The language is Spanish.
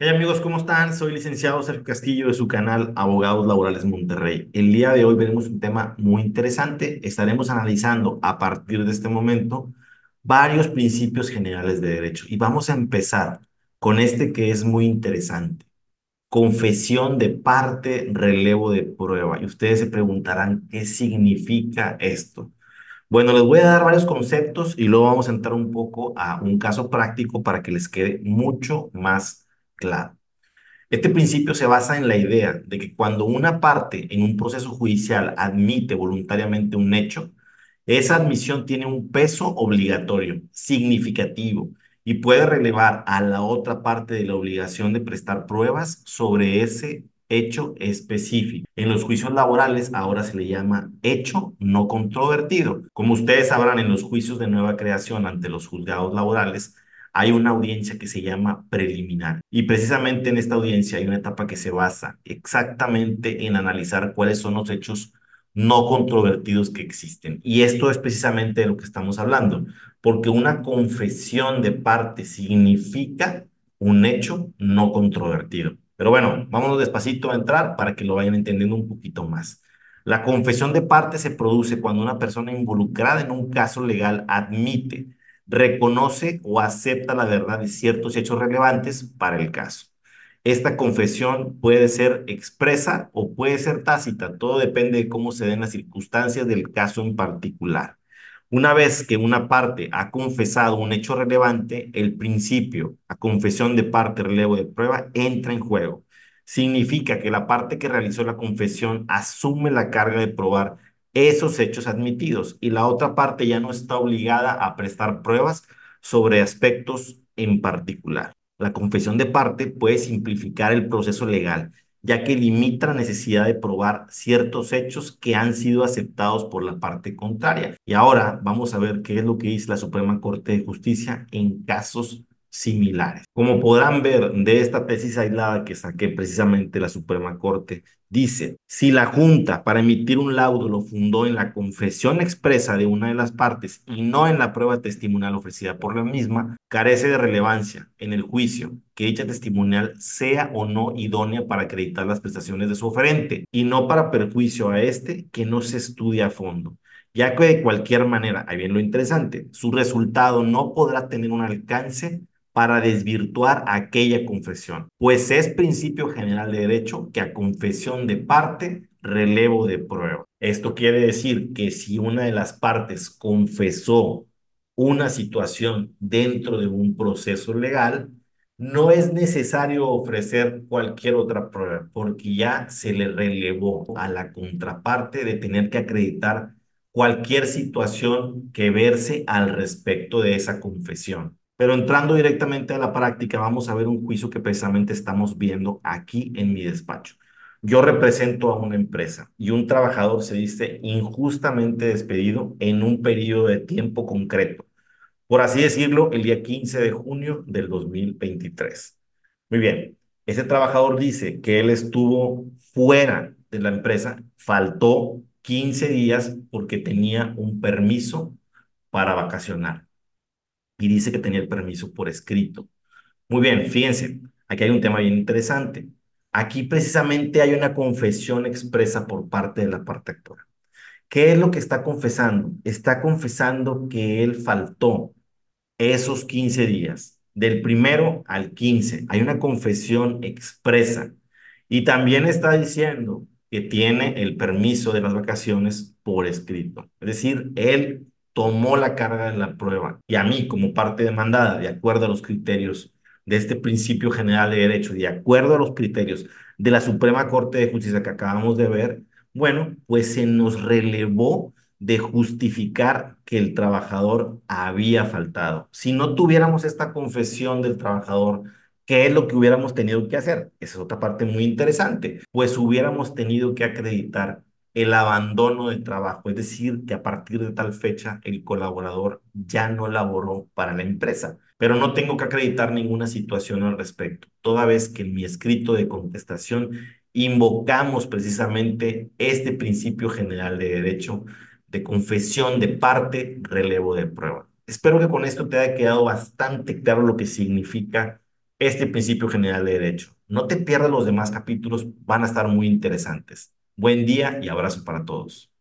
Hey amigos, ¿cómo están? Soy licenciado Sergio Castillo de su canal Abogados Laborales Monterrey. El día de hoy veremos un tema muy interesante. Estaremos analizando a partir de este momento varios principios generales de derecho y vamos a empezar con este que es muy interesante. Confesión de parte, relevo de prueba. Y ustedes se preguntarán qué significa esto. Bueno, les voy a dar varios conceptos y luego vamos a entrar un poco a un caso práctico para que les quede mucho más claro. Este principio se basa en la idea de que cuando una parte en un proceso judicial admite voluntariamente un hecho, esa admisión tiene un peso obligatorio, significativo, y puede relevar a la otra parte de la obligación de prestar pruebas sobre ese hecho específico. En los juicios laborales ahora se le llama hecho no controvertido. Como ustedes sabrán, en los juicios de nueva creación ante los juzgados laborales, hay una audiencia que se llama preliminar. Y precisamente en esta audiencia hay una etapa que se basa exactamente en analizar cuáles son los hechos no controvertidos que existen. Y esto es precisamente de lo que estamos hablando, porque una confesión de parte significa un hecho no controvertido. Pero bueno, vámonos despacito a entrar para que lo vayan entendiendo un poquito más. La confesión de parte se produce cuando una persona involucrada en un caso legal admite reconoce o acepta la verdad de ciertos hechos relevantes para el caso. Esta confesión puede ser expresa o puede ser tácita, todo depende de cómo se den las circunstancias del caso en particular. Una vez que una parte ha confesado un hecho relevante, el principio a confesión de parte relevo de prueba entra en juego. Significa que la parte que realizó la confesión asume la carga de probar esos hechos admitidos y la otra parte ya no está obligada a prestar pruebas sobre aspectos en particular. La confesión de parte puede simplificar el proceso legal, ya que limita la necesidad de probar ciertos hechos que han sido aceptados por la parte contraria. Y ahora vamos a ver qué es lo que dice la Suprema Corte de Justicia en casos similares. Como podrán ver de esta tesis aislada que saqué precisamente la Suprema Corte, dice, si la Junta para emitir un laudo lo fundó en la confesión expresa de una de las partes y no en la prueba testimonial ofrecida por la misma, carece de relevancia en el juicio que dicha testimonial sea o no idónea para acreditar las prestaciones de su oferente y no para perjuicio a este que no se estudia a fondo ya que de cualquier manera, ahí viene lo interesante, su resultado no podrá tener un alcance para desvirtuar aquella confesión, pues es principio general de derecho que a confesión de parte relevo de prueba. Esto quiere decir que si una de las partes confesó una situación dentro de un proceso legal, no es necesario ofrecer cualquier otra prueba, porque ya se le relevó a la contraparte de tener que acreditar cualquier situación que verse al respecto de esa confesión. Pero entrando directamente a la práctica, vamos a ver un juicio que precisamente estamos viendo aquí en mi despacho. Yo represento a una empresa y un trabajador se dice injustamente despedido en un periodo de tiempo concreto. Por así decirlo, el día 15 de junio del 2023. Muy bien, ese trabajador dice que él estuvo fuera de la empresa, faltó 15 días porque tenía un permiso para vacacionar y dice que tenía el permiso por escrito. Muy bien, fíjense, aquí hay un tema bien interesante. Aquí precisamente hay una confesión expresa por parte de la parte actora. ¿Qué es lo que está confesando? Está confesando que él faltó esos 15 días, del primero al 15. Hay una confesión expresa. Y también está diciendo que tiene el permiso de las vacaciones por escrito. Es decir, él tomó la carga de la prueba y a mí como parte demandada, de acuerdo a los criterios de este principio general de derecho, de acuerdo a los criterios de la Suprema Corte de Justicia que acabamos de ver, bueno, pues se nos relevó de justificar que el trabajador había faltado. Si no tuviéramos esta confesión del trabajador, ¿qué es lo que hubiéramos tenido que hacer? Esa es otra parte muy interesante. Pues hubiéramos tenido que acreditar el abandono del trabajo, es decir, que a partir de tal fecha el colaborador ya no laboró para la empresa, pero no tengo que acreditar ninguna situación al respecto, toda vez que en mi escrito de contestación invocamos precisamente este principio general de derecho de confesión de parte, relevo de prueba. Espero que con esto te haya quedado bastante claro lo que significa este principio general de derecho. No te pierdas los demás capítulos, van a estar muy interesantes. Buen día y abrazo para todos.